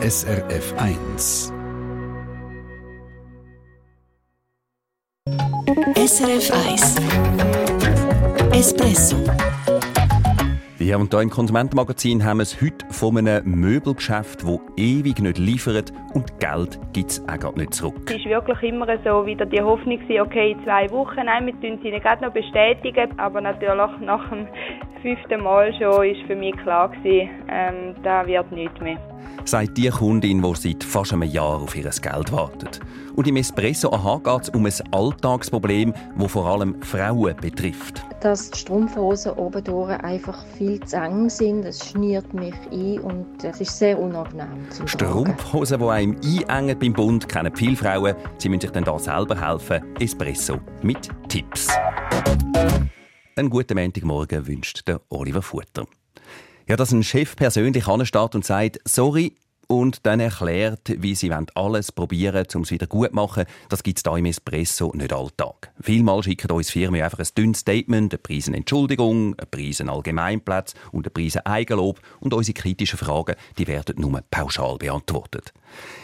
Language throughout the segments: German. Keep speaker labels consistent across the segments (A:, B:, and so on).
A: SRF 1.
B: SRF 1 Espresso
C: ja, und hier im Konsumentenmagazin haben wir es heute von einem Möbelgeschäft, das ewig nicht liefert und Geld gibt es auch nicht zurück.
D: Es war wirklich immer so wieder die Hoffnung, okay, in zwei Wochen, nein, wir tun sie gerade noch bestätigen, aber natürlich nach dem fünften Mal schon war für mich klar gewesen, ähm, da wird nichts mehr
C: sagt die Kundin, die seit fast einem Jahr auf ihr Geld wartet. Und im Espresso AHA geht es um ein Alltagsproblem, das vor allem Frauen betrifft.
E: Dass die Strumpfhosen oben durch einfach viel zu eng sind, das schniert mich ein und es ist sehr unangenehm
C: Strumpfhosen, die einem einengen beim Bund, kennen viele Frauen. Sie müssen sich dann da selber helfen. Espresso mit Tipps. Einen guten Montagmorgen wünscht der Oliver Futter. Ja, dass ein Chef persönlich ansteht und sagt, sorry, und dann erklärt, wie sie alles probieren um es wieder gut zu machen. Das gibt es hier im Espresso nicht alltag. Vielmal schicken uns Firmen einfach ein dünnes Statement, eine Preisen Entschuldigung, eine Preisen Allgemeinplatz und eine Preisen Eigenlob und unsere kritischen Fragen, die werden nur pauschal beantwortet.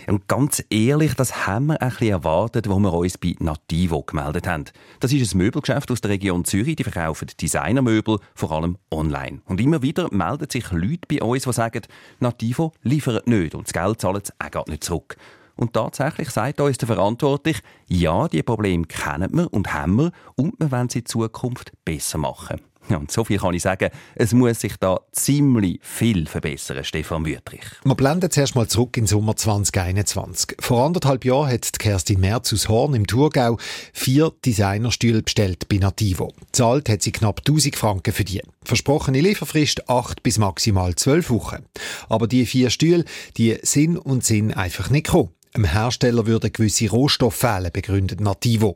C: Und ganz ehrlich, das haben wir ein bisschen erwartet, wo wir uns bei Nativo gemeldet haben. Das ist ein Möbelgeschäft aus der Region Zürich, die verkaufen Designermöbel, vor allem online. Und immer wieder melden sich Leute bei uns, die sagen, Nativo liefert nicht und das Geld zahlen sie auch nicht zurück. Und tatsächlich sagt uns der Verantwortliche, ja, die Probleme kennen wir und haben wir und wir wollen sie in Zukunft besser machen. Und so viel kann ich sagen, es muss sich da ziemlich viel verbessern, Stefan Wüttrich.
F: Wir blenden zuerst mal zurück in Sommer 2021. Vor anderthalb Jahren hat Kerstin Merz aus Horn im Thurgau vier Designerstühle bestellt bei Nativo. Zahlt hat sie knapp 1000 Franken für die. Versprochene Lieferfrist acht bis maximal zwölf Wochen. Aber die vier Stühle, die sind und sind einfach nicht gekommen. Im Hersteller würden gewisse Rohstoffe fehlen, begründet Nativo.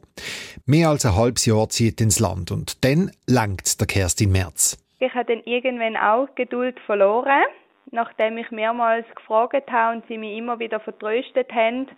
F: Mehr als ein halbes Jahr zieht ins Land und dann langt der Kerstin März.
D: Ich habe dann irgendwann auch Geduld verloren, nachdem ich mehrmals gefragt habe und sie mich immer wieder vertröstet haben.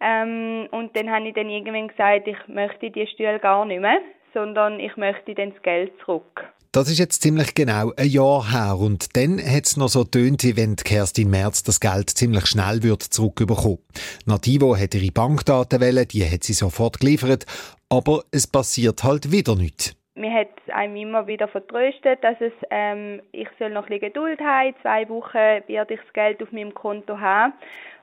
D: Ähm, und dann habe ich dann irgendwann gesagt, ich möchte die Stühle gar nicht mehr, sondern ich möchte dann das Geld zurück.
F: Das ist jetzt ziemlich genau ein Jahr her und dann hat es noch so tönt, wie wenn Kerstin Merz das Geld ziemlich schnell wird zurückbekommen. Nativo hat ihre Bankdaten wählen, die hat sie sofort geliefert, aber es passiert halt wieder nichts.
D: Mir hat einem immer wieder vertröstet, dass es, ähm, ich soll noch ein bisschen Geduld haben. In zwei Wochen werde ich das Geld auf meinem Konto haben.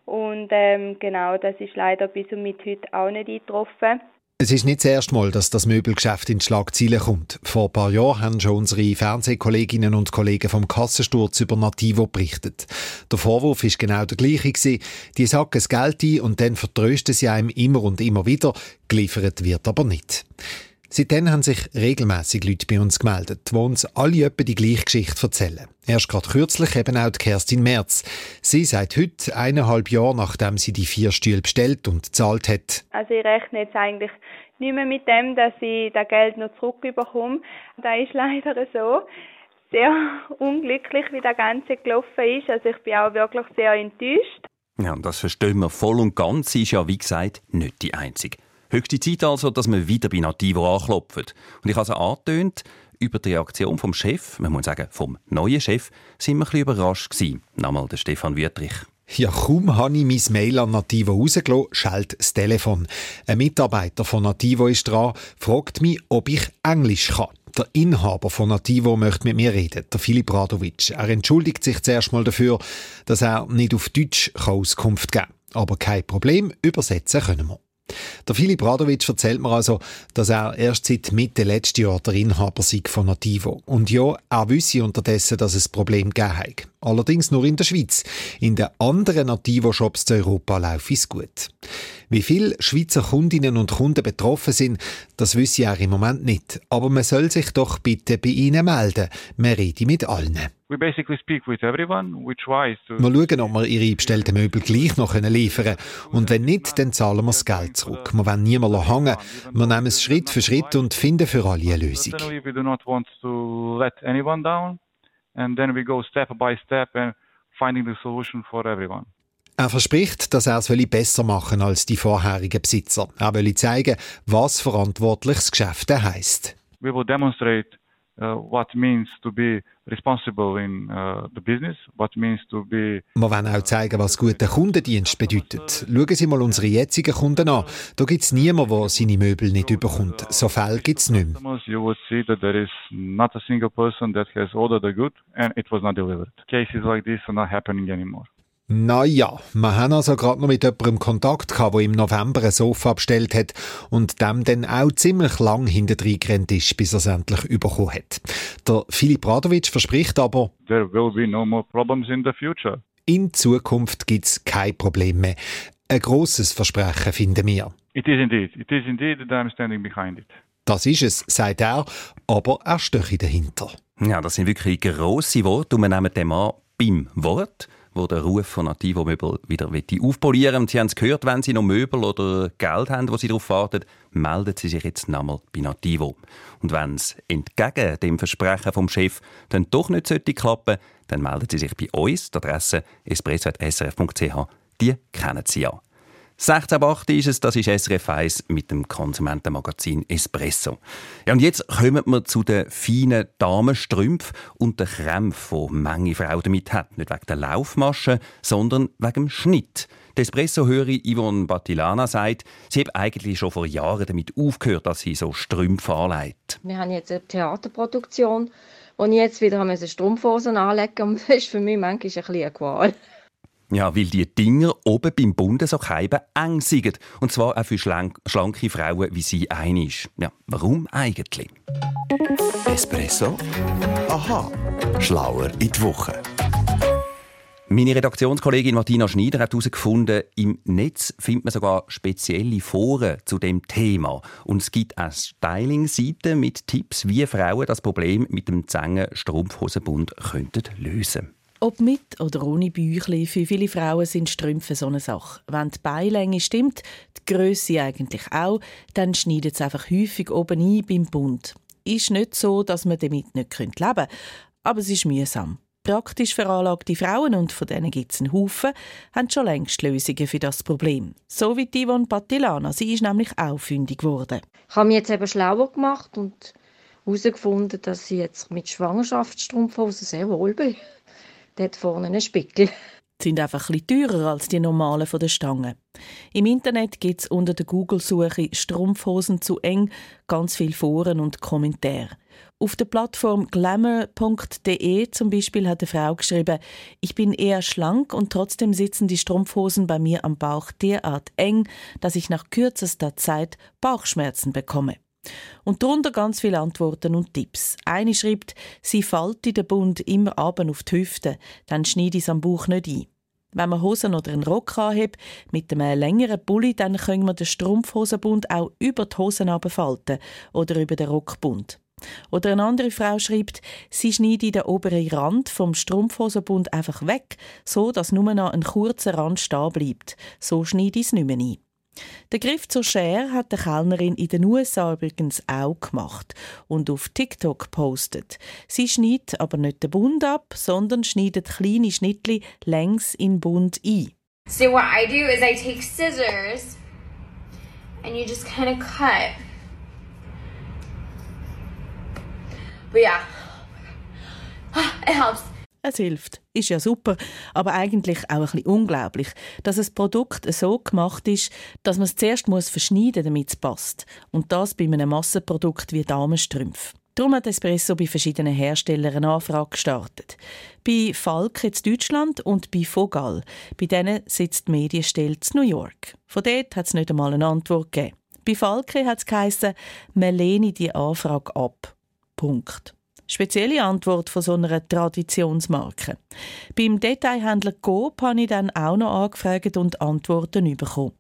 D: Und ähm, genau, das ist leider bis und mit heute auch nicht eingetroffen.
F: Es ist nicht das erste Mal, dass das Möbelgeschäft in die Schlagzeilen kommt. Vor ein paar Jahren haben schon unsere Fernsehkolleginnen und Kollegen vom Kassensturz über Nativo berichtet. Der Vorwurf ist genau der gleiche gewesen. Die sacken das Geld ein und dann vertrösten sie einem immer und immer wieder. Geliefert wird aber nicht. Seitdem haben sich regelmäßig Leute bei uns gemeldet, die uns alle etwa die gleiche Geschichte erzählen. Erst gerade kürzlich eben auch Kerstin Merz. Sie sagt heute, eineinhalb Jahre nachdem sie die vier Stühle bestellt und gezahlt hat.
D: Also ich rechne jetzt eigentlich nicht mehr mit dem, dass ich das Geld noch zurückbekomme. Das ist leider so. Sehr unglücklich, wie das Ganze gelaufen ist. Also ich bin auch wirklich sehr enttäuscht.
C: Ja, und das verstehen wir voll und ganz. Sie ist ja, wie gesagt, nicht die Einzige. Höchste Zeit also, dass wir wieder bei Nativo anklopfen. Und ich habe es angetönt, über die Reaktion vom Chef, man muss sagen vom neuen Chef, sind wir ein bisschen überrascht gewesen. Nochmal der Stefan Wüttrich.
F: Ja, kaum habe ich mein Mail an Nativo rausgelassen, schellt das Telefon. Ein Mitarbeiter von Nativo ist dran, fragt mich, ob ich Englisch kann. Der Inhaber von Nativo möchte mit mir reden, der Filip Radovic. Er entschuldigt sich zuerst mal dafür, dass er nicht auf Deutsch Auskunft geben kann. Aber kein Problem, übersetzen können wir. Der Philipp Radovic erzählt mir also, dass er erst seit Mitte letzten Jahr der Inhaber sei von Nativo. Und ja, er wisse unterdessen, dass es Problem gegeben hat. Allerdings nur in der Schweiz. In den anderen Nativo-Shops in Europa läuft es gut. Wie viele Schweizer Kundinnen und Kunden betroffen sind, das wüsste er im Moment nicht. Aber man soll sich doch bitte bei ihnen melden. Wir reden mit allen.
G: We basically speak with everyone. We try
F: to wir schauen, ob wir ihre bestellten Möbel gleich noch liefern können. Und wenn nicht, dann zahlen wir das Geld zurück. Wir wollen niemanden hängen. Wir nehmen es Schritt für Schritt und finden für alle eine Lösung.
G: We do not want to let anyone down. And then we go step by step and finding the solution for everyone.
F: Er verspricht, dass er es besser machen als die vorherigen Besitzer. Er will zeigen, was verantwortliches Geschäft heisst.
G: We will demonstrate uh, what means to be responsible in uh, the business, what means to be.
F: Wir wollen auch zeigen, was guter Kundendienst bedeutet. Schauen Sie mal unsere jetzigen Kunden an. Da gibt es niemanden, der seine Möbel nicht überkommt. So Fälle gibt es nicht
G: mehr. You would see that there is not a single person that has ordered a good and it was not delivered. Cases like this are not happening anymore.
F: Naja, wir haben also gerade noch mit jemandem Kontakt gehabt, der im November ein Sofa bestellt hat und dem dann auch ziemlich lang hinterdrein gerannt ist, bis er es endlich bekommen hat. Der Filip Radovic verspricht aber,
G: There will be no more problems in the future.
F: In Zukunft gibt es kein Problem mehr. Ein grosses Versprechen, finden wir.
G: It is indeed. It is indeed that I'm standing behind it.
F: Das ist es, sagt er, aber er stehe dahinter.
C: Ja, das sind wirklich grosse Worte und wir nehmen dem an beim Wort wo der Ruf von Nativo Möbel wieder aufpolieren Und Sie haben es gehört, wenn Sie noch Möbel oder Geld haben, wo Sie darauf warten, melden Sie sich jetzt nochmal bei Nativo. Und wenn es entgegen dem Versprechen vom Chef dann doch nicht sollte klappen, dann melden Sie sich bei uns. Die Adresse espresso.srf.ch, die kennen Sie ja. 16.8 ist es, das ist SRF 1 mit dem Konsumentenmagazin Espresso. Ja, und jetzt kommen wir zu den feinen Damenstrümpfen und den Krämpfen, die manche Frauen damit hat. Nicht wegen der Laufmasche, sondern wegen dem Schnitt. Die Espresso-Hörerin Yvonne Batilana sagt, sie hat eigentlich schon vor Jahren damit aufgehört, dass sie so Strümpfe anlegt.
E: Wir haben jetzt eine Theaterproduktion, ich jetzt wieder Strumpfhosen anlegen muss. Das ist für mich manchmal ein bisschen eine Qual.
C: Ja, weil die Dinger oben beim so eng sind. Und zwar auch für schlanke Frauen wie sie eine ist. Ja, warum eigentlich?
A: Espresso? Aha, schlauer in die Woche.
C: Meine Redaktionskollegin Martina Schneider hat herausgefunden, im Netz findet man sogar spezielle Foren zu dem Thema. Und es gibt auch Styling-Seiten mit Tipps, wie Frauen das Problem mit dem Zängen Strumpfhosenbund könnten lösen
B: ob mit oder ohne Bäuchli, für viele Frauen sind Strümpfe so eine Sache. Wenn die Beilänge stimmt, die Größe eigentlich auch, dann schneidet es einfach häufig oben ein beim Bund. Ist nicht so, dass man damit nicht leben könnte, aber es ist mühsam. Praktisch veranlagte Frauen, und von denen gibt es einen Haufen, haben schon längst Lösungen für das Problem. So wie Yvonne Patilana. Sie ist nämlich auch fündig geworden.
E: Ich habe mich jetzt eben schlauer gemacht und herausgefunden, dass ich jetzt mit Schwangerschaftsstrumpfhosen sehr wohl bin dort vorne einen Spickel.
B: Die sind einfach etwas teurer als die normalen von der Stange. Im Internet gibt es unter der Google-Suche «Strumpfhosen zu eng» ganz viele Foren und Kommentare. Auf der Plattform glamour.de zum Beispiel hat eine Frau geschrieben, ich bin eher schlank und trotzdem sitzen die Strumpfhosen bei mir am Bauch derart eng, dass ich nach kürzester Zeit Bauchschmerzen bekomme. Und darunter ganz viele Antworten und Tipps. Eine schreibt, sie falte den Bund immer ab auf die Hüfte, dann schneide ich es am Bauch nicht ein. Wenn man Hosen oder einen Rock anhebt, mit einem längeren Pulli, dann können wir den Strumpfhosenbund auch über die Hosen falten oder über den Rockbund. Oder eine andere Frau schreibt, sie schneide den oberen Rand vom Strumpfhosenbund einfach weg, so dass nur noch ein kurzer Rand stehen bleibt. So schneide ich es nicht mehr ein. Der Griff zur Schere hat die Kellnerin in den USA übrigens auch gemacht und auf TikTok gepostet. Sie schneidet aber nicht den Bund ab, sondern schneidet kleine Schnittli längs in Bund ein.
H: So what I do is I take scissors and you just kind of cut. But yeah, it helps.
B: Es hilft. Ist ja super, aber eigentlich auch ein bisschen unglaublich, dass ein Produkt so gemacht ist, dass man es zuerst muss verschneiden damit es passt. Und das bei einem Massenprodukt wie Damenstrümpf. Darum hat Espresso bei verschiedenen Herstellern eine Anfrage gestartet. Bei Falk in Deutschland und bei Vogal. Bei denen sitzt die Medienstelle in New York. Von dort hat es nicht einmal eine Antwort gegeben. Bei Falke hat es geheißen, man lehne die Anfrage ab. Punkt. Spezielle Antwort von so einer Traditionsmarke. Beim Detailhändler Coop habe ich dann auch noch angefragt und Antworten bekommen.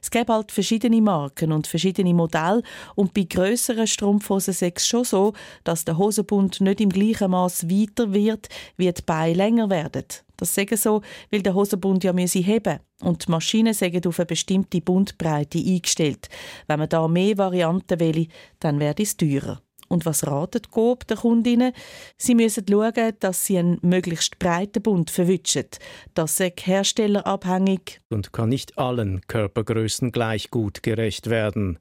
B: Es gibt halt verschiedene Marken und verschiedene Modelle und bei grösseren Strumpfhosen es schon so, dass der Hosenbund nicht im gleichen Maß weiter wird, wie die Beine länger werden. Das sage so, weil der Hosenbund ja müsse heben und die Maschinen sagen auf eine bestimmte Bundbreite eingestellt. Wenn man da mehr Varianten will, dann wird es teurer. Und was ratet Coop der Kundinnen? Sie müssen schauen, dass sie einen möglichst breiten Bund verwischen. Das ist herstellerabhängig.
I: Und kann nicht allen Körpergrößen gleich gut gerecht werden.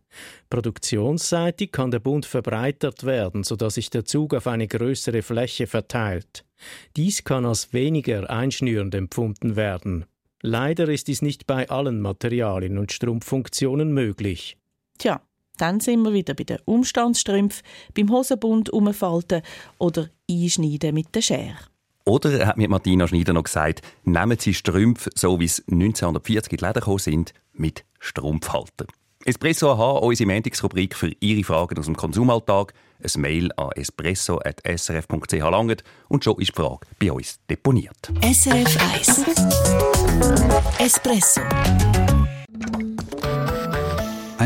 I: Produktionsseitig kann der Bund verbreitert werden, sodass sich der Zug auf eine größere Fläche verteilt. Dies kann als weniger einschnürend empfunden werden. Leider ist dies nicht bei allen Materialien und Strumpffunktionen möglich.
B: Tja, dann sind wir wieder bei den Umstandsstrümpfen, beim Hosenbund umfalten oder einschneiden mit der Schere.
C: Oder hat mir Martina Schneider noch gesagt, nehmen Sie Strümpfe, so wie es 1940 in die Läden gekommen sind, mit Strumpfhalter. Espresso AHA, unsere Montagsrubrik für Ihre Fragen aus dem Konsumalltag. Ein Mail an espresso.srf.ch langt und schon ist die Frage bei uns deponiert.
A: SRF 1 Espresso